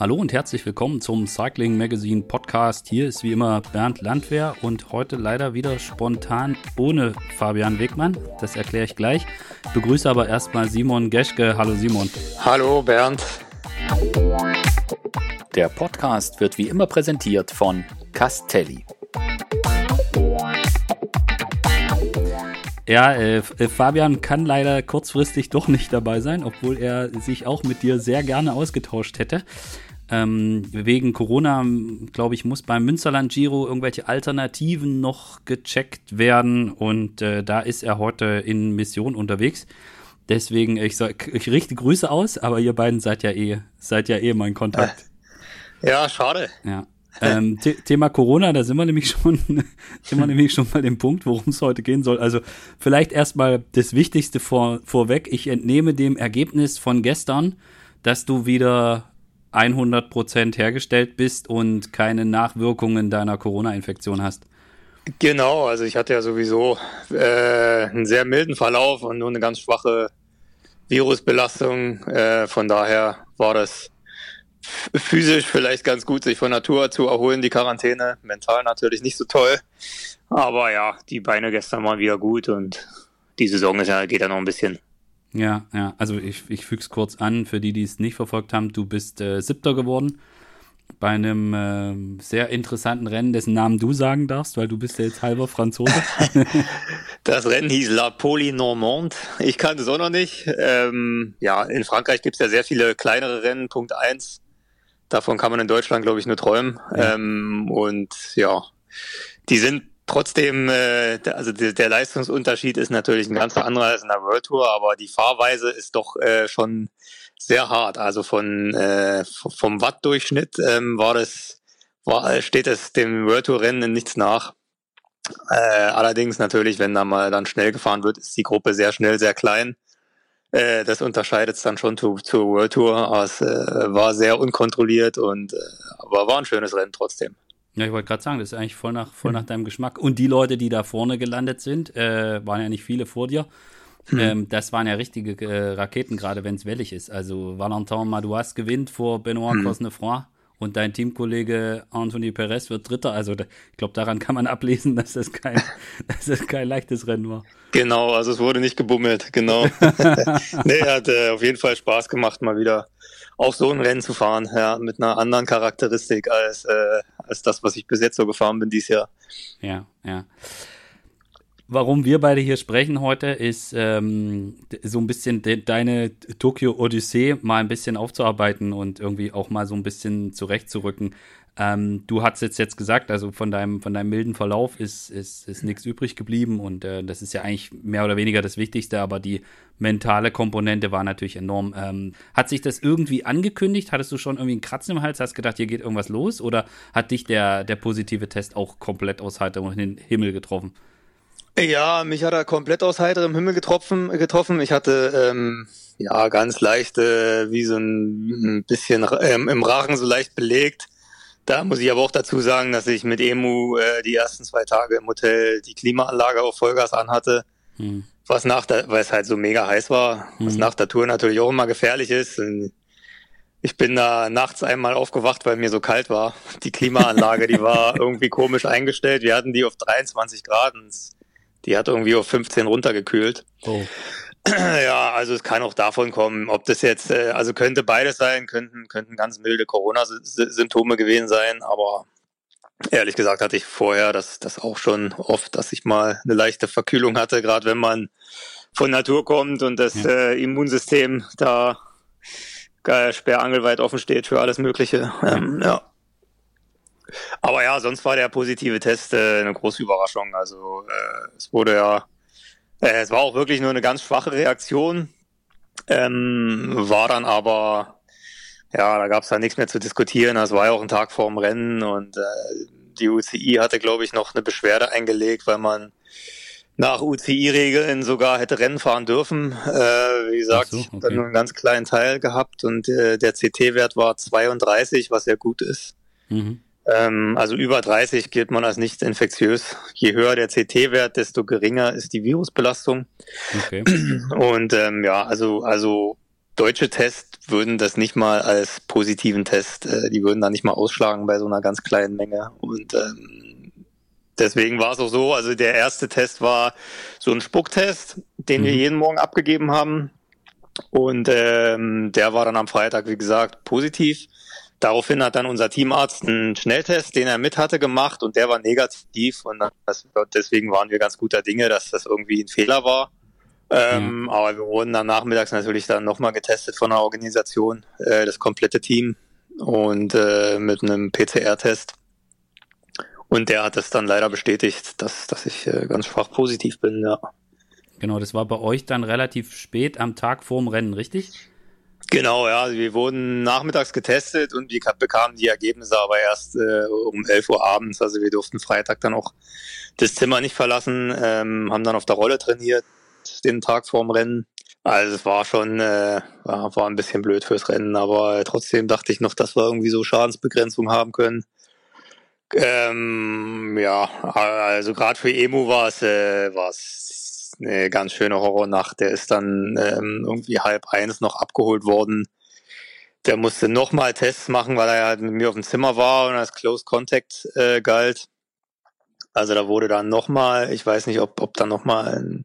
Hallo und herzlich willkommen zum Cycling Magazine Podcast. Hier ist wie immer Bernd Landwehr und heute leider wieder spontan ohne Fabian Wegmann. Das erkläre ich gleich. Ich begrüße aber erstmal Simon Geschke. Hallo Simon. Hallo Bernd. Der Podcast wird wie immer präsentiert von Castelli. Ja, äh, äh, Fabian kann leider kurzfristig doch nicht dabei sein, obwohl er sich auch mit dir sehr gerne ausgetauscht hätte. Ähm, wegen Corona, glaube ich, muss beim Münsterland Giro irgendwelche Alternativen noch gecheckt werden und äh, da ist er heute in Mission unterwegs. Deswegen, ich, sag, ich richte Grüße aus, aber ihr beiden seid ja eh, seid ja eh mein Kontakt. Ja, schade. Ja. Ähm, Thema Corona, da sind wir nämlich schon, sind wir nämlich schon bei dem Punkt, worum es heute gehen soll. Also vielleicht erstmal das Wichtigste vor, vorweg. Ich entnehme dem Ergebnis von gestern, dass du wieder 100 Prozent hergestellt bist und keine Nachwirkungen deiner Corona-Infektion hast. Genau, also ich hatte ja sowieso äh, einen sehr milden Verlauf und nur eine ganz schwache Virusbelastung. Äh, von daher war das physisch vielleicht ganz gut, sich von Natur zu erholen, die Quarantäne. Mental natürlich nicht so toll. Aber ja, die Beine gestern waren wieder gut und die Saison ist ja, geht ja noch ein bisschen. Ja, ja, also ich, ich füge es kurz an, für die, die es nicht verfolgt haben, du bist äh, Siebter geworden bei einem äh, sehr interessanten Rennen, dessen Namen du sagen darfst, weil du bist ja jetzt halber Franzose. das Rennen hieß La Poli Normande. Ich kannte es auch noch nicht. Ähm, ja, in Frankreich gibt es ja sehr viele kleinere Rennen, Punkt 1. Davon kann man in Deutschland, glaube ich, nur träumen. Ja. Ähm, und ja, die sind Trotzdem, äh, also der, der, Leistungsunterschied ist natürlich ein ganz anderer als in der World Tour, aber die Fahrweise ist doch äh, schon sehr hart. Also von äh, vom Wattdurchschnitt ähm, war das, war, steht es dem World Tour Rennen nichts nach. Äh, allerdings natürlich, wenn da mal dann schnell gefahren wird, ist die Gruppe sehr schnell, sehr klein. Äh, das unterscheidet es dann schon zu, zur World Tour. Aber es äh, war sehr unkontrolliert und äh, aber war ein schönes Rennen trotzdem. Ja, ich wollte gerade sagen, das ist eigentlich voll nach, voll nach deinem Geschmack. Und die Leute, die da vorne gelandet sind, äh, waren ja nicht viele vor dir. Hm. Ähm, das waren ja richtige äh, Raketen, gerade wenn es wellig ist. Also Valentin Madouas gewinnt vor Benoit hm. Cosnefroy und dein Teamkollege Anthony Perez wird Dritter. Also da, ich glaube, daran kann man ablesen, dass das, kein, dass das kein leichtes Rennen war. Genau, also es wurde nicht gebummelt, genau. nee, hat äh, auf jeden Fall Spaß gemacht, mal wieder auch so ein Rennen zu fahren, ja, mit einer anderen Charakteristik als, äh, als das, was ich bis jetzt so gefahren bin dieses Jahr. Ja, ja. Warum wir beide hier sprechen heute, ist ähm, so ein bisschen de deine Tokio-Odyssee mal ein bisschen aufzuarbeiten und irgendwie auch mal so ein bisschen zurechtzurücken. Ähm, du hast jetzt jetzt gesagt, also von deinem, von deinem milden Verlauf ist, ist, ist nichts übrig geblieben und äh, das ist ja eigentlich mehr oder weniger das Wichtigste, aber die mentale Komponente war natürlich enorm. Ähm, hat sich das irgendwie angekündigt? Hattest du schon irgendwie einen Kratzen im Hals? Hast gedacht, hier geht irgendwas los? Oder hat dich der, der positive Test auch komplett aus heiterem Himmel getroffen? Ja, mich hat er komplett aus heiterem Himmel getroffen. getroffen. Ich hatte ähm, ja ganz leicht, wie so ein, ein bisschen ähm, im Rachen so leicht belegt da muss ich aber auch dazu sagen, dass ich mit Emu äh, die ersten zwei Tage im Hotel die Klimaanlage auf Vollgas anhatte. Hm. Was nach der, weil es halt so mega heiß war, hm. was nach der Tour natürlich auch immer gefährlich ist. Und ich bin da nachts einmal aufgewacht, weil mir so kalt war. Die Klimaanlage, die war irgendwie komisch eingestellt. Wir hatten die auf 23 Grad und die hat irgendwie auf 15 runtergekühlt. Oh. Ja, also es kann auch davon kommen, ob das jetzt, äh, also könnte beides sein, könnten, könnten ganz milde Corona-Symptome gewesen sein, aber ehrlich gesagt hatte ich vorher das, das auch schon oft, dass ich mal eine leichte Verkühlung hatte, gerade wenn man von Natur kommt und das äh, Immunsystem da geil, sperrangelweit offen steht für alles Mögliche. Ähm, ja. Aber ja, sonst war der positive Test äh, eine große Überraschung. Also äh, es wurde ja äh, es war auch wirklich nur eine ganz schwache Reaktion, ähm, war dann aber, ja, da gab es dann nichts mehr zu diskutieren. Das war ja auch ein Tag vorm Rennen und äh, die UCI hatte, glaube ich, noch eine Beschwerde eingelegt, weil man nach UCI-Regeln sogar hätte Rennen fahren dürfen. Äh, wie gesagt, so, okay. ich habe nur einen ganz kleinen Teil gehabt und äh, der CT-Wert war 32, was sehr gut ist. Mhm. Ähm, also über 30 gilt man als nicht infektiös. Je höher der CT-Wert, desto geringer ist die Virusbelastung. Okay. Und ähm, ja, also, also deutsche Tests würden das nicht mal als positiven Test, äh, die würden da nicht mal ausschlagen bei so einer ganz kleinen Menge. Und ähm, deswegen war es auch so, also der erste Test war so ein Spucktest, den mhm. wir jeden Morgen abgegeben haben. Und ähm, der war dann am Freitag, wie gesagt, positiv. Daraufhin hat dann unser Teamarzt einen Schnelltest, den er mit hatte, gemacht und der war negativ. Und das, deswegen waren wir ganz guter Dinge, dass das irgendwie ein Fehler war. Ähm, ja. Aber wir wurden dann nachmittags natürlich dann nochmal getestet von der Organisation, äh, das komplette Team und äh, mit einem PCR-Test. Und der hat es dann leider bestätigt, dass, dass ich äh, ganz schwach positiv bin, ja. Genau, das war bei euch dann relativ spät am Tag vorm Rennen, richtig? Genau, ja. Wir wurden nachmittags getestet und wir bekamen die Ergebnisse aber erst äh, um 11 Uhr abends. Also wir durften Freitag dann auch das Zimmer nicht verlassen, ähm, haben dann auf der Rolle trainiert, den Tag vorm Rennen. Also es war schon, äh, war ein bisschen blöd fürs Rennen, aber trotzdem dachte ich noch, dass wir irgendwie so Schadensbegrenzung haben können. Ähm, ja, also gerade für Emu war es äh, war's eine ganz schöne Horrornacht. Der ist dann ähm, irgendwie halb eins noch abgeholt worden. Der musste nochmal Tests machen, weil er halt mit mir auf dem Zimmer war und als Close Contact äh, galt. Also da wurde dann nochmal, ich weiß nicht, ob, ob da nochmal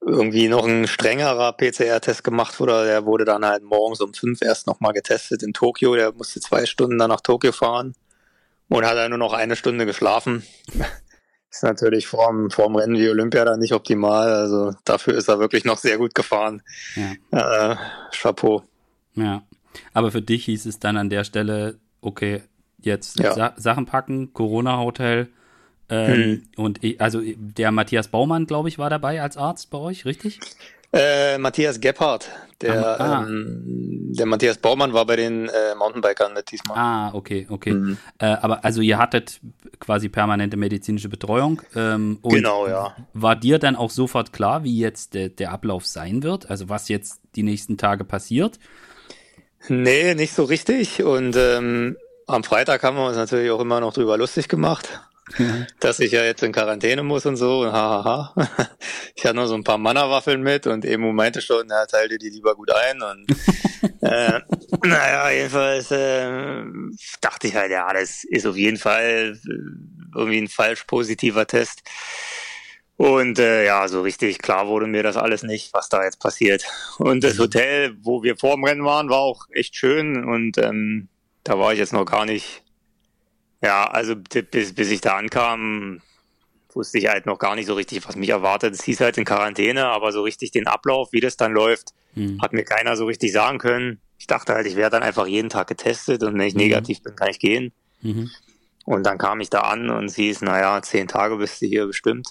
irgendwie noch ein strengerer PCR-Test gemacht wurde. Der wurde dann halt morgens um fünf erst nochmal getestet in Tokio. Der musste zwei Stunden dann nach Tokio fahren und hat dann nur noch eine Stunde geschlafen. Ist natürlich vorm, vorm Rennen wie Olympia dann nicht optimal. Also dafür ist er wirklich noch sehr gut gefahren. Ja. Äh, Chapeau. Ja. Aber für dich hieß es dann an der Stelle, okay, jetzt ja. Sa Sachen packen, Corona-Hotel, ähm, hm. Und also der Matthias Baumann, glaube ich, war dabei als Arzt bei euch, richtig? Äh, Matthias Gebhardt. Der, ah, ah. Ähm, der Matthias Baumann war bei den äh, Mountainbikern mit diesmal. Ah, okay, okay. Mhm. Äh, aber also ihr hattet quasi permanente medizinische Betreuung. Ähm, genau, ja. War dir dann auch sofort klar, wie jetzt der, der Ablauf sein wird? Also was jetzt die nächsten Tage passiert? Nee, nicht so richtig. Und ähm, am Freitag haben wir uns natürlich auch immer noch drüber lustig gemacht. dass ich ja jetzt in Quarantäne muss und so. Und hahaha. Ich hatte nur so ein paar Mannerwaffeln mit und Emu meinte schon, er teil dir die lieber gut ein. Und äh, naja, jedenfalls äh, dachte ich halt, ja, das ist auf jeden Fall äh, irgendwie ein falsch positiver Test. Und äh, ja, so richtig klar wurde mir das alles nicht, was da jetzt passiert. Und das Hotel, wo wir vor dem Rennen waren, war auch echt schön und ähm, da war ich jetzt noch gar nicht ja, also bis, bis ich da ankam, wusste ich halt noch gar nicht so richtig, was mich erwartet. Es hieß halt in Quarantäne, aber so richtig den Ablauf, wie das dann läuft, mhm. hat mir keiner so richtig sagen können. Ich dachte halt, ich werde dann einfach jeden Tag getestet und wenn ich mhm. negativ bin, kann ich gehen. Mhm. Und dann kam ich da an und es hieß, naja, zehn Tage bist du hier bestimmt.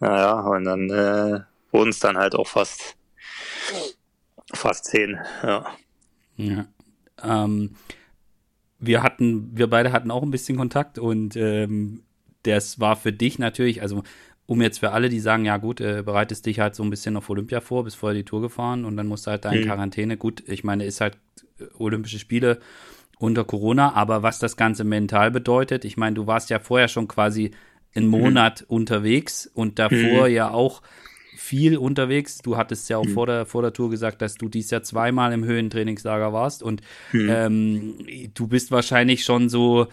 Naja, und dann äh, wurden es dann halt auch fast, fast zehn, ja. Ja. Ähm, wir hatten, wir beide hatten auch ein bisschen Kontakt und ähm, das war für dich natürlich, also um jetzt für alle, die sagen, ja gut, äh, bereitest dich halt so ein bisschen auf Olympia vor, bist vorher die Tour gefahren und dann musst du halt da in mhm. Quarantäne. Gut, ich meine, ist halt äh, Olympische Spiele unter Corona, aber was das Ganze mental bedeutet, ich meine, du warst ja vorher schon quasi einen mhm. Monat mhm. unterwegs und davor mhm. ja auch viel unterwegs. Du hattest ja auch hm. vor, der, vor der Tour gesagt, dass du dies Jahr zweimal im Höhentrainingslager warst und hm. ähm, du bist wahrscheinlich schon so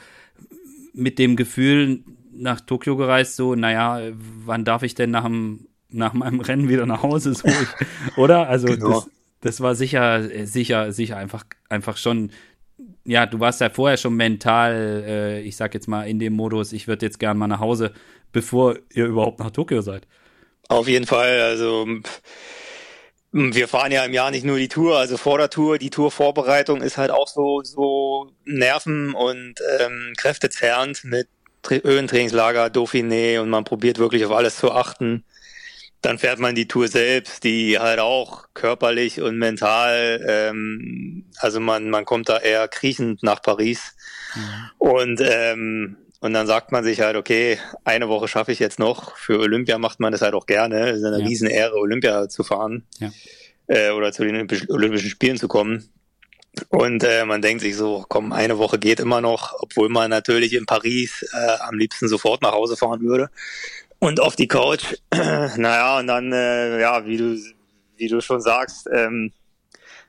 mit dem Gefühl nach Tokio gereist, so, naja, wann darf ich denn nach, dem, nach meinem Rennen wieder nach Hause? So, ich, oder? Also genau. das, das war sicher, sicher, sicher einfach, einfach schon ja, du warst ja vorher schon mental, äh, ich sag jetzt mal, in dem Modus, ich würde jetzt gern mal nach Hause, bevor ihr überhaupt nach Tokio seid. Auf jeden Fall. Also wir fahren ja im Jahr nicht nur die Tour, also vor der Tour, die Tourvorbereitung ist halt auch so, so Nerven und ähm, kräftezerrend mit Höhentrainingslager, Dauphiné und man probiert wirklich auf alles zu achten. Dann fährt man die Tour selbst, die halt auch körperlich und mental, ähm, also man, man kommt da eher kriechend nach Paris. Mhm. Und ähm, und dann sagt man sich halt, okay, eine Woche schaffe ich jetzt noch. Für Olympia macht man das halt auch gerne. Es ist eine ja. Riesenehre, Olympia zu fahren. Ja. Äh, oder zu den Olympischen Spielen zu kommen. Und äh, man denkt sich so, komm, eine Woche geht immer noch, obwohl man natürlich in Paris äh, am liebsten sofort nach Hause fahren würde. Und auf die Couch. naja, und dann, äh, ja, wie du, wie du schon sagst, ähm,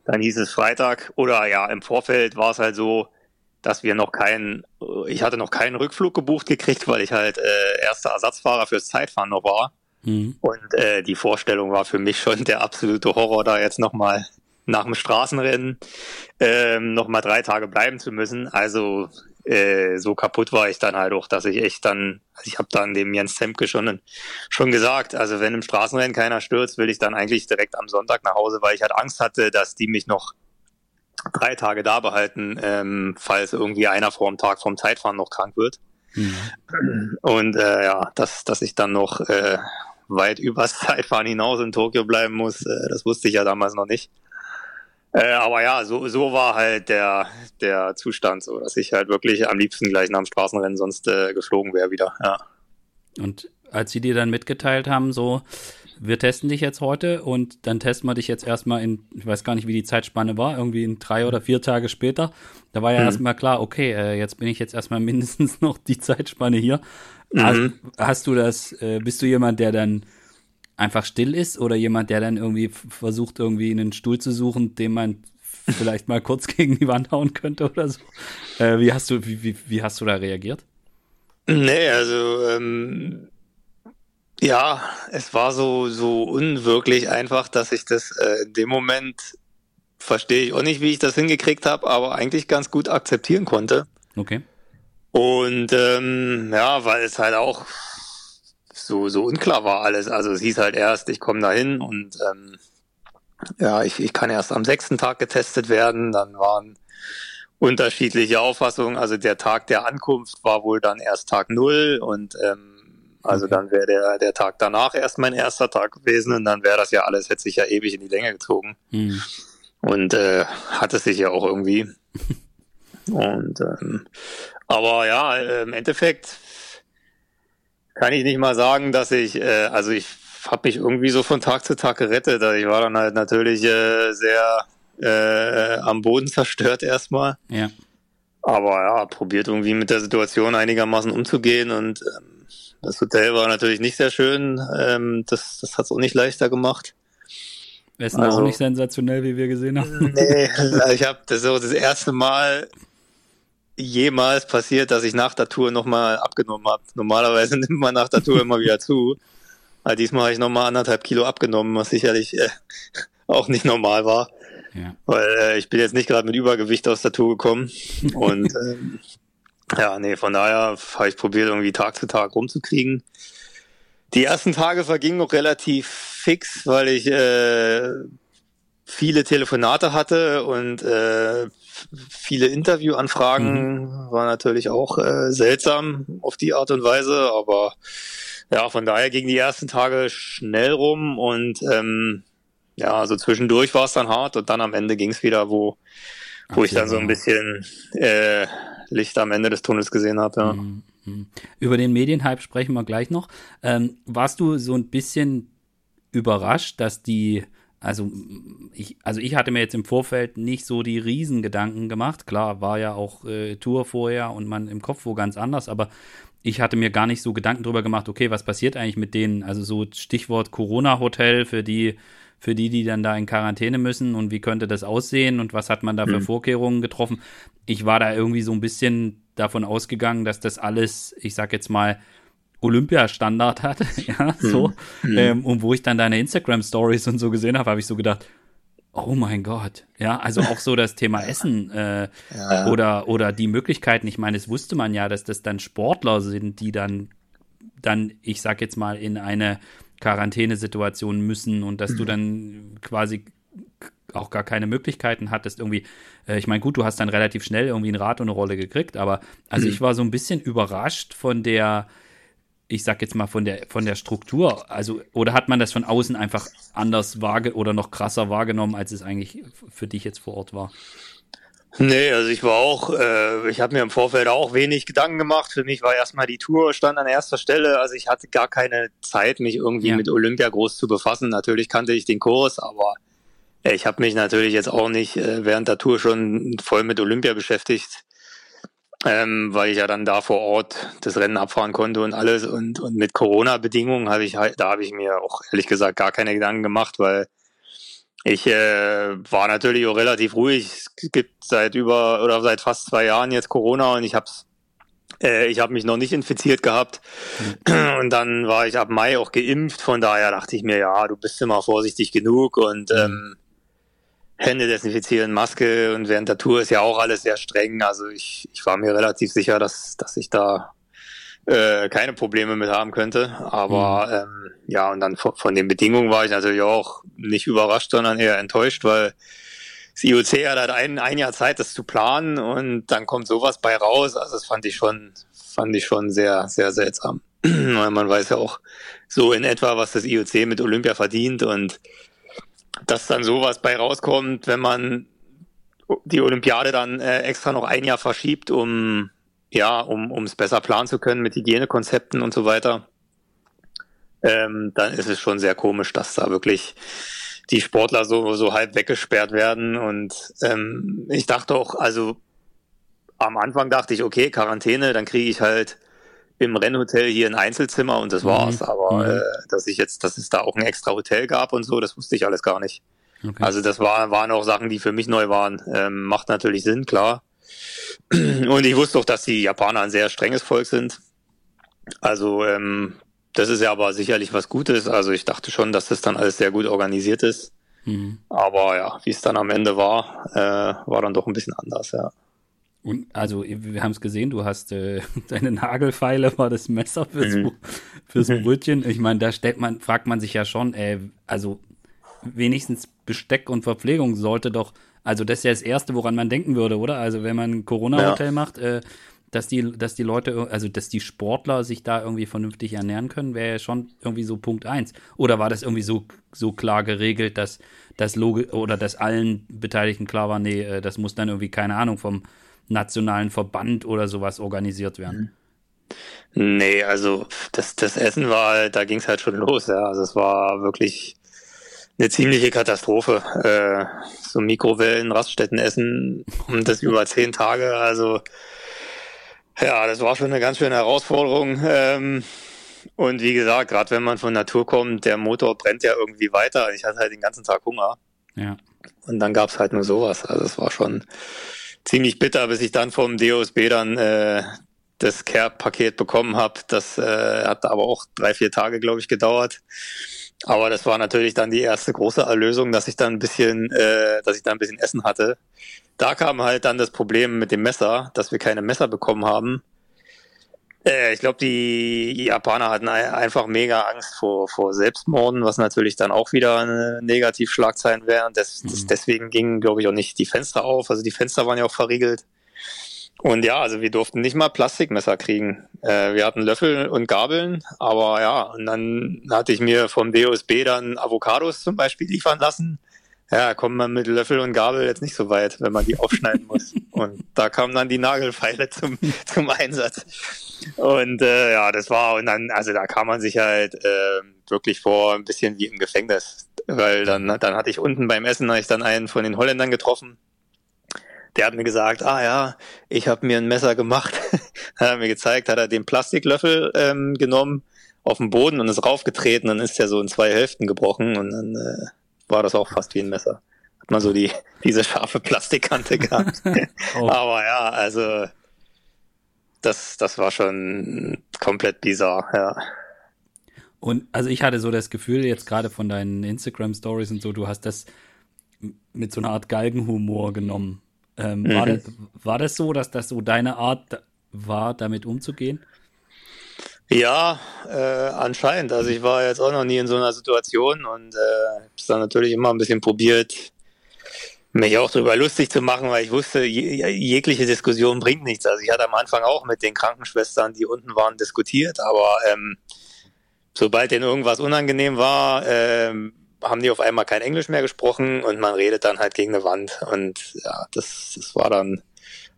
Dann hieß es Freitag oder ja, im Vorfeld war es halt so, dass wir noch keinen, ich hatte noch keinen Rückflug gebucht gekriegt, weil ich halt äh, erster Ersatzfahrer fürs Zeitfahren noch war. Mhm. Und äh, die Vorstellung war für mich schon der absolute Horror, da jetzt nochmal nach dem Straßenrennen ähm, nochmal drei Tage bleiben zu müssen. Also äh, so kaputt war ich dann halt auch, dass ich echt dann, also ich habe dann dem Jens Zemke schon, schon gesagt, also wenn im Straßenrennen keiner stürzt, will ich dann eigentlich direkt am Sonntag nach Hause, weil ich halt Angst hatte, dass die mich noch drei Tage da behalten, ähm, falls irgendwie einer vor dem Tag vom Zeitfahren noch krank wird. Mhm. Und äh, ja, dass, dass ich dann noch äh, weit übers Zeitfahren hinaus in Tokio bleiben muss, äh, das wusste ich ja damals noch nicht. Äh, aber ja, so, so war halt der, der Zustand, so dass ich halt wirklich am liebsten gleich nach dem Straßenrennen sonst äh, geflogen wäre wieder. Ja. Und als sie dir dann mitgeteilt haben, so, wir testen dich jetzt heute und dann testen wir dich jetzt erstmal in, ich weiß gar nicht, wie die Zeitspanne war, irgendwie in drei oder vier Tage später. Da war ja mhm. erstmal klar, okay, äh, jetzt bin ich jetzt erstmal mindestens noch die Zeitspanne hier. Mhm. Hast, hast, du das, äh, bist du jemand, der dann einfach still ist oder jemand, der dann irgendwie versucht, irgendwie einen Stuhl zu suchen, den man vielleicht mal kurz gegen die Wand hauen könnte oder so. Äh, wie hast du, wie, wie, wie hast du da reagiert? Nee, also ähm, ja, es war so, so unwirklich einfach, dass ich das äh, in dem Moment verstehe ich auch nicht, wie ich das hingekriegt habe, aber eigentlich ganz gut akzeptieren konnte. Okay. Und ähm, ja, weil es halt auch so, so unklar war alles. Also es hieß halt erst, ich komme dahin und ähm, ja, ich, ich kann erst am sechsten Tag getestet werden. Dann waren unterschiedliche Auffassungen. Also der Tag der Ankunft war wohl dann erst Tag null und ähm, also okay. dann wäre der, der Tag danach erst mein erster Tag gewesen und dann wäre das ja alles, hätte sich ja ewig in die Länge gezogen. Mhm. Und äh, hat es sich ja auch irgendwie. und ähm, aber ja, im Endeffekt kann ich nicht mal sagen, dass ich, äh, also ich habe mich irgendwie so von Tag zu Tag gerettet. Also ich war dann halt natürlich äh, sehr äh, am Boden zerstört erstmal. Ja. Aber ja, probiert irgendwie mit der Situation einigermaßen umzugehen und ähm, das Hotel war natürlich nicht sehr schön. Ähm, das das hat es auch nicht leichter gemacht. Essen also, auch nicht sensationell, wie wir gesehen haben. Nee, ich habe das so das erste Mal jemals passiert, dass ich nach der Tour nochmal abgenommen habe. Normalerweise nimmt man nach der Tour immer wieder zu. Aber diesmal habe ich nochmal anderthalb Kilo abgenommen, was sicherlich äh, auch nicht normal war. Ja. Weil äh, ich bin jetzt nicht gerade mit Übergewicht aus der Tour gekommen. Und ähm, ja, nee, von daher habe ich probiert, irgendwie Tag zu Tag rumzukriegen. Die ersten Tage vergingen noch relativ fix, weil ich äh, viele Telefonate hatte und äh, viele Interviewanfragen mhm. war natürlich auch äh, seltsam auf die Art und Weise, aber ja, von daher gingen die ersten Tage schnell rum und ähm, ja, also zwischendurch war es dann hart und dann am Ende ging es wieder, wo, wo Ach, ich dann so ein bisschen äh, Licht am Ende des Tunnels gesehen habe. Ja. Mhm. mhm. Über den Medienhype sprechen wir gleich noch. Ähm, warst du so ein bisschen überrascht, dass die also ich, also ich hatte mir jetzt im Vorfeld nicht so die Riesengedanken gemacht. Klar, war ja auch äh, Tour vorher und man im Kopf wo ganz anders, aber ich hatte mir gar nicht so Gedanken drüber gemacht, okay, was passiert eigentlich mit denen? Also so Stichwort Corona-Hotel für die, für die, die dann da in Quarantäne müssen und wie könnte das aussehen und was hat man da für mhm. Vorkehrungen getroffen? Ich war da irgendwie so ein bisschen davon ausgegangen, dass das alles, ich sag jetzt mal, Olympiastandard hat, ja, so. Mhm. Ähm, und wo ich dann deine Instagram-Stories und so gesehen habe, habe ich so gedacht, oh mein Gott, ja, also auch so das Thema Essen äh, ja. oder, oder die Möglichkeiten, ich meine, das wusste man ja, dass das dann Sportler sind, die dann, dann, ich sag jetzt mal, in eine Quarantänesituation müssen und dass mhm. du dann quasi auch gar keine Möglichkeiten hattest, irgendwie, äh, ich meine, gut, du hast dann relativ schnell irgendwie ein Rad und eine Rolle gekriegt, aber also mhm. ich war so ein bisschen überrascht von der, ich sag jetzt mal von der von der Struktur, also oder hat man das von außen einfach anders wahrge oder noch krasser wahrgenommen, als es eigentlich für dich jetzt vor Ort war? Nee, also ich war auch, äh, ich habe mir im Vorfeld auch wenig Gedanken gemacht. Für mich war erstmal die Tour stand an erster Stelle. Also ich hatte gar keine Zeit, mich irgendwie ja. mit Olympia groß zu befassen. Natürlich kannte ich den Kurs, aber ich habe mich natürlich jetzt auch nicht äh, während der Tour schon voll mit Olympia beschäftigt ähm, weil ich ja dann da vor Ort das Rennen abfahren konnte und alles. Und, und mit Corona-Bedingungen habe ich halt, da habe ich mir auch ehrlich gesagt gar keine Gedanken gemacht, weil Ich äh, war natürlich auch relativ ruhig. Es gibt seit über oder seit fast zwei Jahren jetzt Corona und ich hab's äh, ich habe mich noch nicht infiziert gehabt mhm. und dann war ich ab Mai auch geimpft. Von daher dachte ich mir, ja, du bist immer vorsichtig genug und mhm. ähm, Hände desinfizieren, Maske und während der Tour ist ja auch alles sehr streng. Also ich, ich war mir relativ sicher, dass, dass ich da äh, keine Probleme mit haben könnte. Aber mhm. ähm, ja, und dann von, von den Bedingungen war ich natürlich auch nicht überrascht, sondern eher enttäuscht, weil das IOC hat halt ein, ein Jahr Zeit, das zu planen und dann kommt sowas bei raus. Also das fand ich schon, fand ich schon sehr, sehr seltsam. Weil man weiß ja auch so in etwa, was das IOC mit Olympia verdient und dass dann sowas bei rauskommt, wenn man die Olympiade dann äh, extra noch ein Jahr verschiebt, um ja, um es besser planen zu können mit Hygienekonzepten und so weiter, ähm, dann ist es schon sehr komisch, dass da wirklich die Sportler so so halb weggesperrt werden. Und ähm, ich dachte auch, also am Anfang dachte ich, okay, Quarantäne, dann kriege ich halt im Rennhotel hier ein Einzelzimmer und das war's. Mhm. Aber mhm. äh, dass ich jetzt, dass es da auch ein extra Hotel gab und so, das wusste ich alles gar nicht. Okay. Also das war, waren auch Sachen, die für mich neu waren. Ähm, macht natürlich Sinn, klar. Und ich wusste auch, dass die Japaner ein sehr strenges Volk sind. Also ähm, das ist ja aber sicherlich was Gutes. Also ich dachte schon, dass das dann alles sehr gut organisiert ist. Mhm. Aber ja, wie es dann am Ende war, äh, war dann doch ein bisschen anders, ja. Und also, wir haben es gesehen, du hast äh, deine Nagelfeile war das Messer fürs, mhm. fürs mhm. Brötchen. Ich meine, da stellt man, fragt man sich ja schon, äh, also wenigstens Besteck und Verpflegung sollte doch, also das ist ja das Erste, woran man denken würde, oder? Also wenn man ein Corona-Hotel ja. macht, äh, dass die, dass die Leute, also dass die Sportler sich da irgendwie vernünftig ernähren können, wäre ja schon irgendwie so Punkt eins. Oder war das irgendwie so, so klar geregelt, dass das oder dass allen Beteiligten klar war, nee, äh, das muss dann irgendwie, keine Ahnung, vom nationalen Verband oder sowas organisiert werden? Nee, also das, das Essen war, halt, da ging es halt schon los, ja. Also es war wirklich eine ziemliche Katastrophe. Äh, so Mikrowellen, Raststätten essen und das über zehn Tage. Also ja, das war schon eine ganz schöne Herausforderung. Ähm, und wie gesagt, gerade wenn man von Natur kommt, der Motor brennt ja irgendwie weiter. Ich hatte halt den ganzen Tag Hunger. Ja. Und dann gab's halt nur sowas. Also es war schon ziemlich bitter, bis ich dann vom DOSB dann äh, das Care-Paket bekommen habe. Das äh, hat aber auch drei, vier Tage, glaube ich, gedauert. Aber das war natürlich dann die erste große Erlösung, dass ich dann ein bisschen, äh, dass ich dann ein bisschen Essen hatte. Da kam halt dann das Problem mit dem Messer, dass wir keine Messer bekommen haben. Äh, ich glaube, die Japaner hatten einfach mega Angst vor, vor Selbstmorden, was natürlich dann auch wieder eine Negativschlagzeilen wären. Das, das, mhm. deswegen gingen, glaube ich, auch nicht die Fenster auf. Also die Fenster waren ja auch verriegelt. Und ja, also wir durften nicht mal Plastikmesser kriegen. Äh, wir hatten Löffel und Gabeln, aber ja, und dann hatte ich mir vom DOSB dann Avocados zum Beispiel liefern lassen. Ja, kommt man mit Löffel und Gabel jetzt nicht so weit, wenn man die aufschneiden muss. Und da kamen dann die Nagelfeile zum, zum Einsatz. Und äh, ja, das war, und dann, also da kam man sich halt äh, wirklich vor ein bisschen wie im Gefängnis. Weil dann, dann hatte ich unten beim Essen, habe ich dann einen von den Holländern getroffen. Der hat mir gesagt, ah ja, ich habe mir ein Messer gemacht. hat er mir gezeigt, hat er den Plastiklöffel ähm, genommen auf den Boden und ist raufgetreten, dann ist er so in zwei Hälften gebrochen und dann äh, war das auch fast wie ein Messer. Hat man so die, diese scharfe Plastikkante gehabt. oh. Aber ja, also das, das war schon komplett bizarr, ja. Und also ich hatte so das Gefühl, jetzt gerade von deinen Instagram-Stories und so, du hast das mit so einer Art Galgenhumor genommen. Ähm, mhm. war, das, war das so, dass das so deine Art war, damit umzugehen? Ja, äh, anscheinend. Also ich war jetzt auch noch nie in so einer Situation und äh, habe dann natürlich immer ein bisschen probiert, mich auch darüber lustig zu machen, weil ich wusste, je, jegliche Diskussion bringt nichts. Also ich hatte am Anfang auch mit den Krankenschwestern, die unten waren, diskutiert, aber ähm, sobald denen irgendwas unangenehm war, ähm, haben die auf einmal kein Englisch mehr gesprochen und man redet dann halt gegen eine Wand. Und ja, das, das war dann,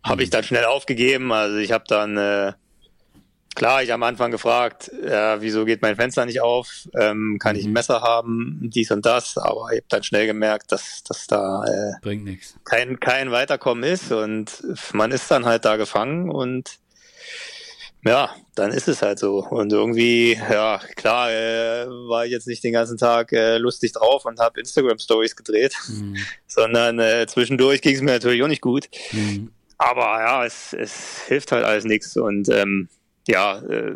habe ich dann schnell aufgegeben. Also ich habe dann, äh, klar, ich am Anfang gefragt, ja, wieso geht mein Fenster nicht auf? Ähm, kann ich ein mhm. Messer haben? Dies und das. Aber ich habe dann schnell gemerkt, dass, dass da äh, Bringt nichts. Kein, kein Weiterkommen ist. Und man ist dann halt da gefangen und ja, dann ist es halt so. Und irgendwie, ja, klar, äh, war ich jetzt nicht den ganzen Tag äh, lustig drauf und habe Instagram-Stories gedreht, mhm. sondern äh, zwischendurch ging es mir natürlich auch nicht gut. Mhm. Aber ja, es, es hilft halt alles nichts. Und ähm, ja, äh,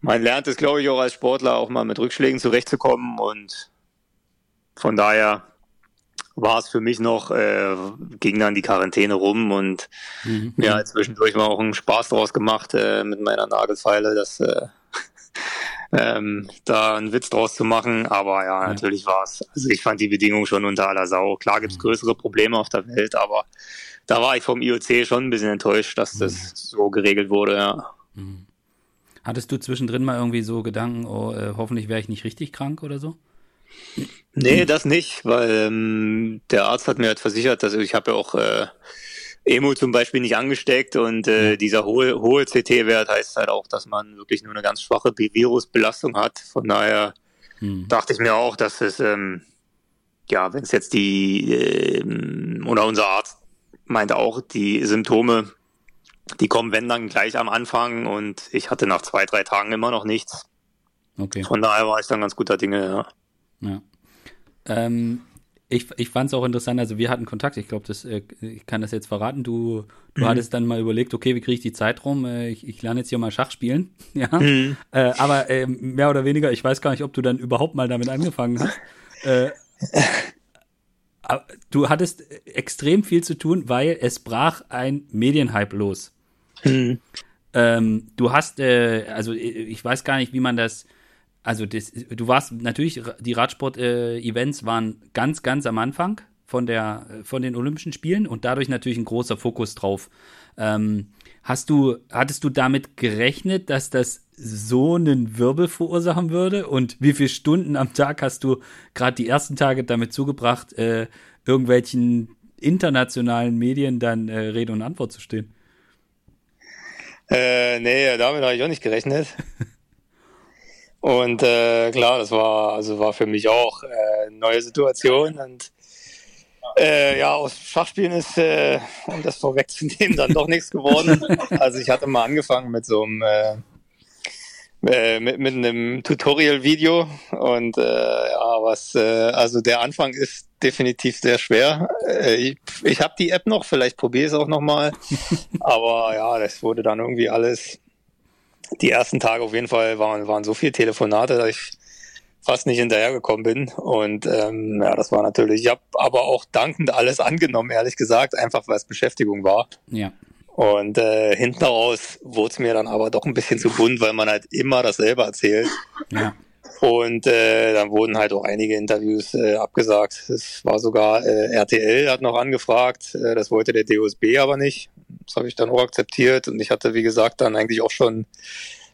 man lernt es, glaube ich, auch als Sportler auch mal mit Rückschlägen zurechtzukommen. Und von daher war es für mich noch, äh, ging dann die Quarantäne rum und mhm. ja, zwischendurch mal auch einen Spaß draus gemacht äh, mit meiner Nagelfeile, das äh, ähm, da einen Witz draus zu machen. Aber ja, ja. natürlich war es. Also ich fand die Bedingungen schon unter aller Sau. Klar gibt's mhm. größere Probleme auf der Welt, aber da war ich vom IOC schon ein bisschen enttäuscht, dass das mhm. so geregelt wurde, ja. Mhm. Hattest du zwischendrin mal irgendwie so Gedanken, oh, äh, hoffentlich wäre ich nicht richtig krank oder so? Nee, das nicht, weil ähm, der Arzt hat mir halt versichert, dass ich habe ja auch äh, Emo zum Beispiel nicht angesteckt und äh, dieser hohe, hohe CT-Wert heißt halt auch, dass man wirklich nur eine ganz schwache Virusbelastung hat. Von daher hm. dachte ich mir auch, dass es, ähm, ja, wenn es jetzt die, äh, oder unser Arzt meinte auch, die Symptome, die kommen, wenn dann gleich am Anfang und ich hatte nach zwei, drei Tagen immer noch nichts. Okay. Von daher war ich dann ganz guter Dinge, ja. Ja. Ähm, ich, ich fand es auch interessant, also wir hatten Kontakt, ich glaube, äh, ich kann das jetzt verraten, du, du mhm. hattest dann mal überlegt, okay, wie kriege ich die Zeit rum? Äh, ich, ich lerne jetzt hier mal Schach spielen, ja. Mhm. Äh, aber äh, mehr oder weniger, ich weiß gar nicht, ob du dann überhaupt mal damit angefangen hast. Äh, du hattest extrem viel zu tun, weil es brach ein Medienhype los. Mhm. Ähm, du hast, äh, also ich weiß gar nicht, wie man das also das, du warst natürlich, die Radsport-Events waren ganz, ganz am Anfang von, der, von den Olympischen Spielen und dadurch natürlich ein großer Fokus drauf. Ähm, hast du, hattest du damit gerechnet, dass das so einen Wirbel verursachen würde? Und wie viele Stunden am Tag hast du gerade die ersten Tage damit zugebracht, äh, irgendwelchen internationalen Medien dann äh, Rede und Antwort zu stehen? Äh, nee, damit habe ich auch nicht gerechnet. Und äh, klar, das war also war für mich auch äh, eine neue Situation und äh, ja, aus Schachspielen ist, äh, um das vorwegzunehmen, dann doch nichts geworden. Also ich hatte mal angefangen mit so einem äh, äh, mit, mit einem Tutorial-Video und äh, ja, was äh, also der Anfang ist definitiv sehr schwer. Äh, ich ich habe die App noch, vielleicht probiere es auch noch mal, aber ja, das wurde dann irgendwie alles die ersten Tage auf jeden Fall waren, waren so viele Telefonate, dass ich fast nicht hinterhergekommen bin. Und ähm, ja, das war natürlich, ich habe aber auch dankend alles angenommen, ehrlich gesagt, einfach weil es Beschäftigung war. Ja. Und äh, hinten raus wurde es mir dann aber doch ein bisschen zu bunt, weil man halt immer dasselbe erzählt. Ja. Und äh, dann wurden halt auch einige Interviews äh, abgesagt. Es war sogar äh, RTL hat noch angefragt, äh, das wollte der DOSB aber nicht. Das habe ich dann auch akzeptiert und ich hatte, wie gesagt, dann eigentlich auch schon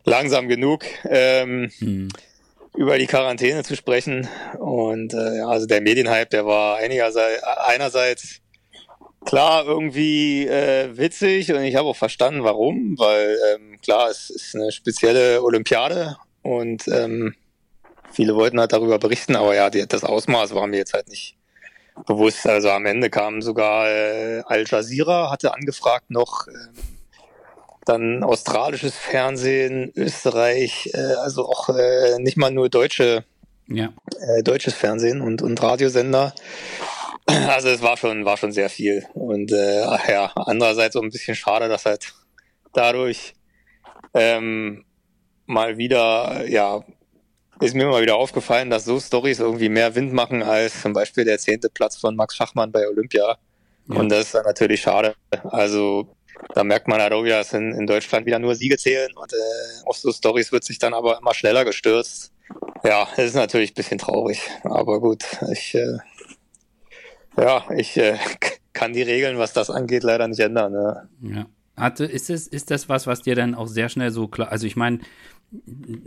langsam genug, ähm, hm. über die Quarantäne zu sprechen. Und äh, ja, also der Medienhype, der war einigerseits, einerseits klar irgendwie äh, witzig und ich habe auch verstanden, warum, weil ähm, klar, es ist eine spezielle Olympiade und ähm, viele wollten halt darüber berichten, aber ja, die, das Ausmaß war mir jetzt halt nicht bewusst. Also am Ende kam sogar äh, Al Jazeera, hatte angefragt noch, äh, dann australisches Fernsehen, Österreich, äh, also auch äh, nicht mal nur deutsche, ja. äh, deutsches Fernsehen und, und Radiosender. Also es war schon, war schon sehr viel. Und äh, ja, andererseits auch ein bisschen schade, dass halt dadurch ähm, mal wieder ja ist mir immer wieder aufgefallen, dass so Stories irgendwie mehr Wind machen als zum Beispiel der zehnte Platz von Max Schachmann bei Olympia. Ja. Und das ist dann natürlich schade. Also da merkt man halt auch wieder, dass in, in Deutschland wieder nur Siege zählen und äh, auf so Stories wird sich dann aber immer schneller gestürzt. Ja, es ist natürlich ein bisschen traurig, aber gut, ich äh, ja, ich äh, kann die Regeln, was das angeht, leider nicht ändern. Ne? Ja. Hatte, ist, es, ist das was, was dir dann auch sehr schnell so klar, also ich meine,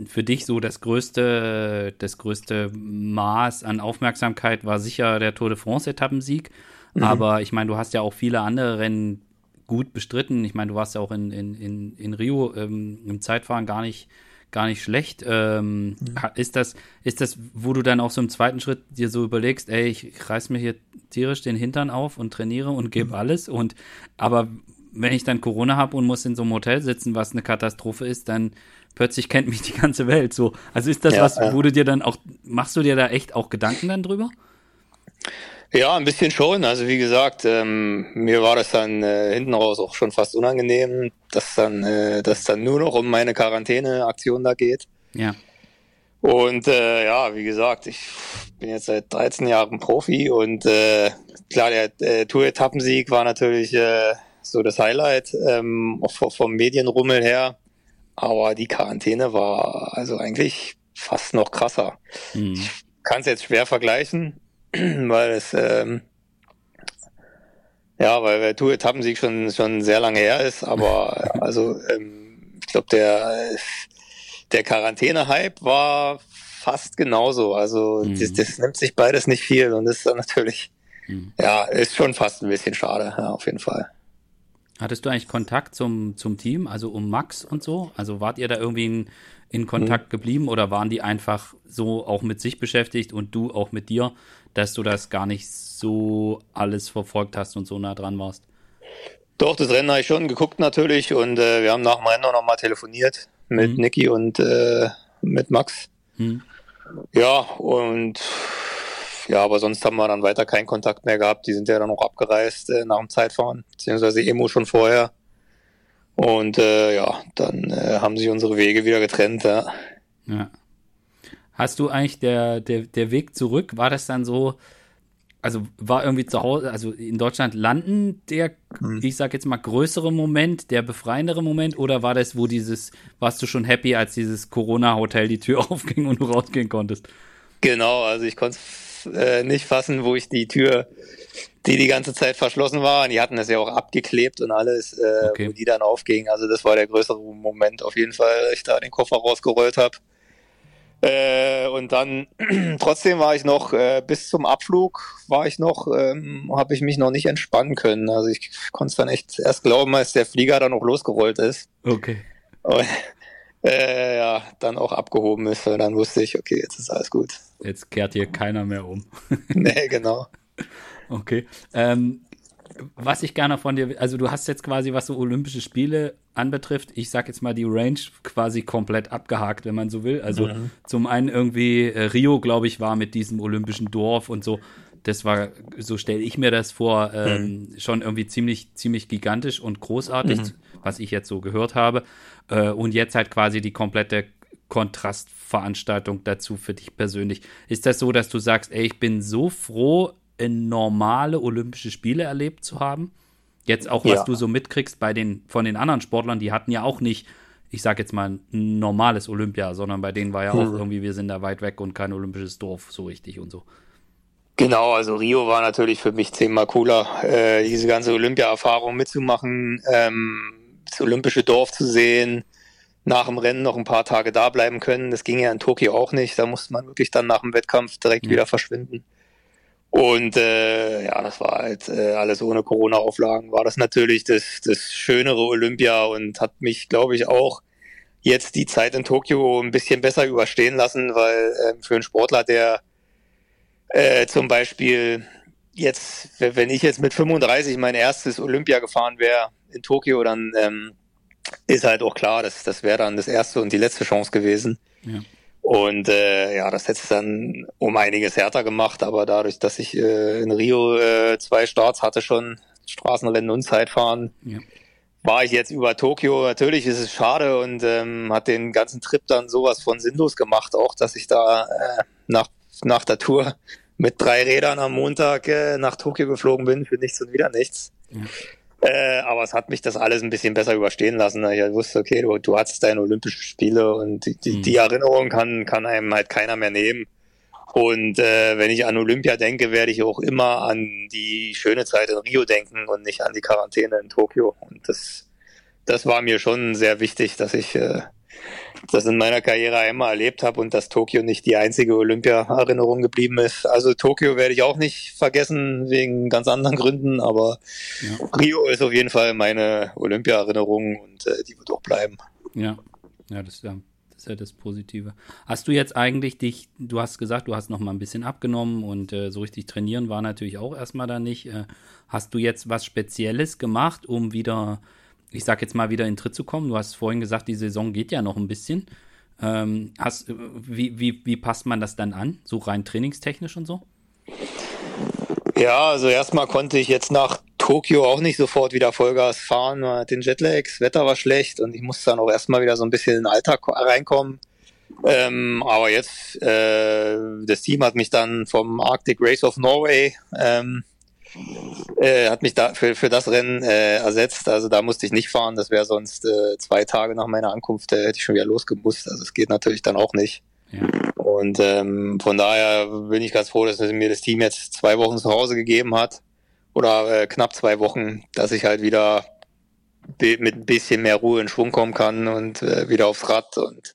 für dich so das größte, das größte Maß an Aufmerksamkeit war sicher der Tour de France-Etappensieg. Mhm. Aber ich meine, du hast ja auch viele andere Rennen gut bestritten. Ich meine, du warst ja auch in, in, in, in Rio ähm, im Zeitfahren gar nicht, gar nicht schlecht. Ähm, mhm. Ist das, ist das, wo du dann auch so im zweiten Schritt dir so überlegst, ey, ich reiß mir hier tierisch den Hintern auf und trainiere und gebe mhm. alles und aber wenn ich dann Corona habe und muss in so einem Hotel sitzen, was eine Katastrophe ist, dann plötzlich kennt mich die ganze Welt so. Also ist das ja, was, wo du dir dann auch, machst du dir da echt auch Gedanken dann drüber? Ja, ein bisschen schon. Also wie gesagt, ähm, mir war das dann äh, hinten raus auch schon fast unangenehm, dass dann, äh, dass dann nur noch um meine Quarantäneaktion da geht. Ja. Und äh, ja, wie gesagt, ich bin jetzt seit 13 Jahren Profi und äh, klar, der äh, Tour-Etappensieg war natürlich äh, so das Highlight ähm, auch vom Medienrummel her. Aber die Quarantäne war also eigentlich fast noch krasser. Mhm. Ich kann es jetzt schwer vergleichen, weil es ähm, ja, weil der Tour-Etappensieg schon schon sehr lange her ist, aber also ähm, ich glaube der der Quarantäne-Hype war fast genauso. Also mhm. das, das, nimmt sich beides nicht viel und ist dann natürlich mhm. ja ist schon fast ein bisschen schade, ja, auf jeden Fall. Hattest du eigentlich Kontakt zum, zum Team, also um Max und so? Also wart ihr da irgendwie in, in Kontakt mhm. geblieben oder waren die einfach so auch mit sich beschäftigt und du auch mit dir, dass du das gar nicht so alles verfolgt hast und so nah dran warst? Doch, das Rennen habe ich schon geguckt natürlich und äh, wir haben nach dem Rennen auch nochmal telefoniert mit mhm. Niki und äh, mit Max. Mhm. Ja, und ja, aber sonst haben wir dann weiter keinen Kontakt mehr gehabt. Die sind ja dann auch abgereist äh, nach dem Zeitfahren, beziehungsweise Emo schon vorher. Und äh, ja, dann äh, haben sich unsere Wege wieder getrennt, ja. Ja. Hast du eigentlich der, der, der Weg zurück, war das dann so, also war irgendwie zu Hause, also in Deutschland landen der, hm. ich sag jetzt mal, größere Moment, der befreiendere Moment, oder war das, wo dieses, warst du schon happy, als dieses Corona-Hotel die Tür aufging und du rausgehen konntest? Genau, also ich konnte äh, nicht fassen, wo ich die Tür, die die ganze Zeit verschlossen war, und die hatten das ja auch abgeklebt und alles, äh, okay. wo die dann aufging. Also das war der größere Moment auf jeden Fall, ich da den Koffer rausgerollt habe. Äh, und dann trotzdem war ich noch äh, bis zum Abflug war ich noch, ähm, habe ich mich noch nicht entspannen können. Also ich konnte es dann echt erst glauben, als der Flieger dann noch losgerollt ist. Okay. Und, äh, ja, dann auch abgehoben ist. Und dann wusste ich, okay, jetzt ist alles gut. Jetzt kehrt hier keiner mehr um. nee, genau. Okay. Ähm, was ich gerne von dir, also du hast jetzt quasi, was so Olympische Spiele anbetrifft, ich sag jetzt mal die Range quasi komplett abgehakt, wenn man so will. Also mhm. zum einen irgendwie äh, Rio, glaube ich, war mit diesem olympischen Dorf und so. Das war, so stelle ich mir das vor, ähm, mhm. schon irgendwie ziemlich, ziemlich gigantisch und großartig, mhm. was ich jetzt so gehört habe. Äh, und jetzt halt quasi die komplette Kontrastveranstaltung dazu für dich persönlich. Ist das so, dass du sagst, ey, ich bin so froh, in normale Olympische Spiele erlebt zu haben? Jetzt auch, was ja. du so mitkriegst bei den, von den anderen Sportlern, die hatten ja auch nicht, ich sag jetzt mal, ein normales Olympia, sondern bei denen war ja auch hm. irgendwie, wir sind da weit weg und kein olympisches Dorf so richtig und so. Genau, also Rio war natürlich für mich zehnmal cooler, äh, diese ganze Olympia-Erfahrung mitzumachen, ähm, das olympische Dorf zu sehen, nach dem Rennen noch ein paar Tage da bleiben können. Das ging ja in Tokio auch nicht. Da musste man wirklich dann nach dem Wettkampf direkt ja. wieder verschwinden. Und äh, ja, das war halt äh, alles ohne Corona-Auflagen. War das natürlich das, das schönere Olympia und hat mich, glaube ich, auch jetzt die Zeit in Tokio ein bisschen besser überstehen lassen, weil äh, für einen Sportler, der äh, zum Beispiel jetzt, wenn ich jetzt mit 35 mein erstes Olympia gefahren wäre in Tokio, dann ähm, ist halt auch klar, dass das wäre dann das erste und die letzte Chance gewesen. Ja. Und äh, ja, das hätte es dann um einiges härter gemacht, aber dadurch, dass ich äh, in Rio äh, zwei Starts hatte schon, Straßenrennen und Zeitfahren, ja. war ich jetzt über Tokio. Natürlich ist es schade und ähm, hat den ganzen Trip dann sowas von sinnlos gemacht, auch dass ich da äh, nach, nach der Tour mit drei Rädern am Montag äh, nach Tokio geflogen bin für nichts und wieder nichts. Ja. Äh, aber es hat mich das alles ein bisschen besser überstehen lassen. Ich wusste, okay, du, du hattest deine Olympischen Spiele und die, die, mhm. die Erinnerung kann, kann einem halt keiner mehr nehmen. Und äh, wenn ich an Olympia denke, werde ich auch immer an die schöne Zeit in Rio denken und nicht an die Quarantäne in Tokio. Und das, das war mir schon sehr wichtig, dass ich äh, das in meiner Karriere einmal erlebt habe und dass Tokio nicht die einzige Olympia-Erinnerung geblieben ist. Also Tokio werde ich auch nicht vergessen, wegen ganz anderen Gründen, aber ja. Rio ist auf jeden Fall meine Olympia-Erinnerung und äh, die wird auch bleiben. Ja, ja, das, ja, ist ja das Positive. Hast du jetzt eigentlich dich, du hast gesagt, du hast noch mal ein bisschen abgenommen und äh, so richtig trainieren war natürlich auch erstmal da nicht. Äh, hast du jetzt was Spezielles gemacht, um wieder, ich sag jetzt mal, wieder in Tritt zu kommen? Du hast vorhin gesagt, die Saison geht ja noch ein bisschen. Ähm, hast, wie, wie, wie passt man das dann an, so rein trainingstechnisch und so? Ja, also erstmal konnte ich jetzt nach Tokio auch nicht sofort wieder Vollgas fahren. Man hat den Jetlag, das Wetter war schlecht und ich musste dann auch erstmal wieder so ein bisschen in den Alltag reinkommen. Ähm, aber jetzt, äh, das Team hat mich dann vom Arctic Race of Norway, ähm, äh, hat mich da für, für das Rennen äh, ersetzt. Also da musste ich nicht fahren. Das wäre sonst äh, zwei Tage nach meiner Ankunft, äh, hätte ich schon wieder losgemusst. Also es geht natürlich dann auch nicht. Ja. Und ähm, von daher bin ich ganz froh, dass mir das Team jetzt zwei Wochen zu Hause gegeben hat. Oder äh, knapp zwei Wochen, dass ich halt wieder mit ein bisschen mehr Ruhe in Schwung kommen kann und äh, wieder aufs Rad und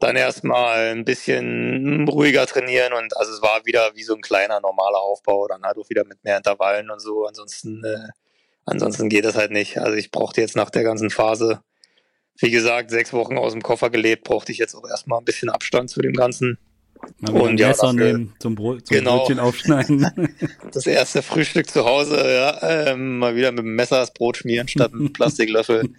dann erstmal ein bisschen ruhiger trainieren und also es war wieder wie so ein kleiner normaler Aufbau, dann halt auch wieder mit mehr Intervallen und so. Ansonsten, äh, ansonsten geht das halt nicht. Also ich brauchte jetzt nach der ganzen Phase wie gesagt, sechs Wochen aus dem Koffer gelebt, brauchte ich jetzt auch erstmal ein bisschen Abstand zu dem Ganzen. Mal und ja, Messer nehmen, zum, Brot, zum genau, Brötchen aufschneiden. Das erste Frühstück zu Hause, ja, ähm, mal wieder mit dem Messer das Brot schmieren statt mit Plastiklöffel.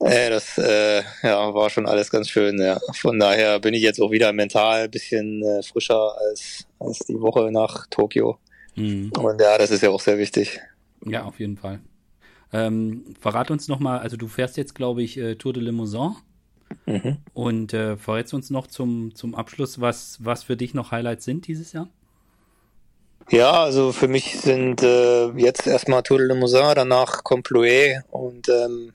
Äh, das äh, ja, war schon alles ganz schön. Ja. Von daher bin ich jetzt auch wieder mental ein bisschen äh, frischer als, als die Woche nach Tokio. Mhm. Und ja, das ist ja auch sehr wichtig. Ja, auf jeden Fall. Ähm, verrat uns noch mal, also du fährst jetzt, glaube ich, äh, Tour de Limousin. Mhm. Und äh, verrätst uns noch zum, zum Abschluss, was, was für dich noch Highlights sind dieses Jahr? Ja, also für mich sind äh, jetzt erstmal Tour de Limousin, danach Complouet und ähm,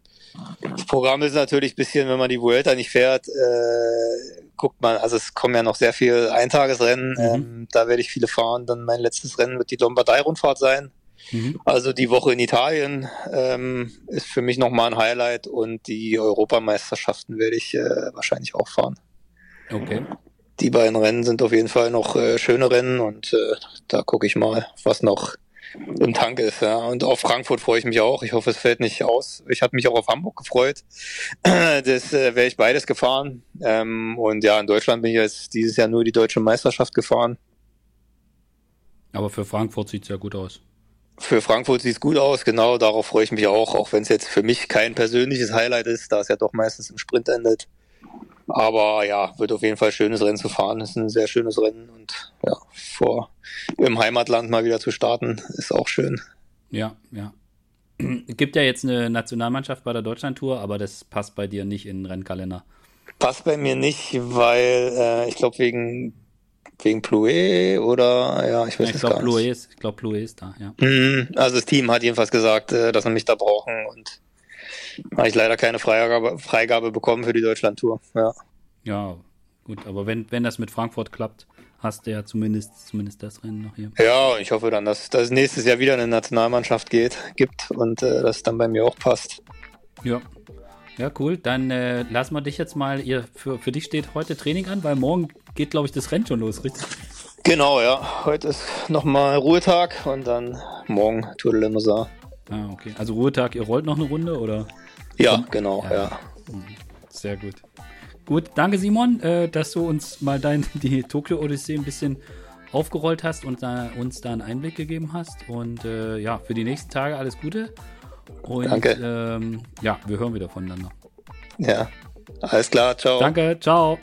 das Programm ist natürlich ein bisschen, wenn man die Vuelta nicht fährt, äh, guckt man, also es kommen ja noch sehr viele Eintagesrennen, mhm. ähm, da werde ich viele fahren. Dann mein letztes Rennen wird die Lombardei-Rundfahrt sein. Mhm. Also die Woche in Italien ähm, ist für mich nochmal ein Highlight und die Europameisterschaften werde ich äh, wahrscheinlich auch fahren. Okay. Die beiden Rennen sind auf jeden Fall noch äh, schöne Rennen und äh, da gucke ich mal, was noch im Tank ist. Ja. Und auf Frankfurt freue ich mich auch. Ich hoffe, es fällt nicht aus. Ich hatte mich auch auf Hamburg gefreut. Das äh, wäre ich beides gefahren. Ähm, und ja, in Deutschland bin ich jetzt dieses Jahr nur die deutsche Meisterschaft gefahren. Aber für Frankfurt sieht es ja gut aus. Für Frankfurt sieht es gut aus, genau, darauf freue ich mich auch, auch wenn es jetzt für mich kein persönliches Highlight ist, da es ja doch meistens im Sprint endet. Aber ja, wird auf jeden Fall schönes Rennen zu fahren. ist ein sehr schönes Rennen und ja, vor im Heimatland mal wieder zu starten, ist auch schön. Ja, ja. Gibt ja jetzt eine Nationalmannschaft bei der Deutschlandtour, aber das passt bei dir nicht in den Rennkalender. Passt bei mir nicht, weil äh, ich glaube wegen wegen Plouet oder ja, ich weiß ich glaub, Plouet ist, Ich glaube, Plouet ist da, ja. Mhm, also das Team hat jedenfalls gesagt, äh, dass sie mich da brauchen und habe ich leider keine Freigabe, Freigabe bekommen für die Deutschlandtour. Ja. ja, gut, aber wenn, wenn das mit Frankfurt klappt, hast du ja zumindest, zumindest das Rennen noch hier. Ja, ich hoffe dann, dass, dass es nächstes Jahr wieder eine Nationalmannschaft geht, gibt und äh, das dann bei mir auch passt. Ja. Ja, cool. Dann äh, lassen wir dich jetzt mal, ihr, für, für dich steht heute Training an, weil morgen geht, glaube ich, das Rennen schon los, richtig? Genau, ja. Heute ist nochmal Ruhetag und dann morgen Tour de Limousin. Ah, okay. Also Ruhetag, ihr rollt noch eine Runde, oder? Ja, genau, ja. ja. Mhm. Sehr gut. Gut, danke Simon, äh, dass du uns mal dein, die Tokyo Odyssee ein bisschen aufgerollt hast und da, uns da einen Einblick gegeben hast. Und äh, ja, für die nächsten Tage alles Gute. Und Danke. Ähm, ja, wir hören wieder voneinander. Ja, alles klar, ciao. Danke, ciao.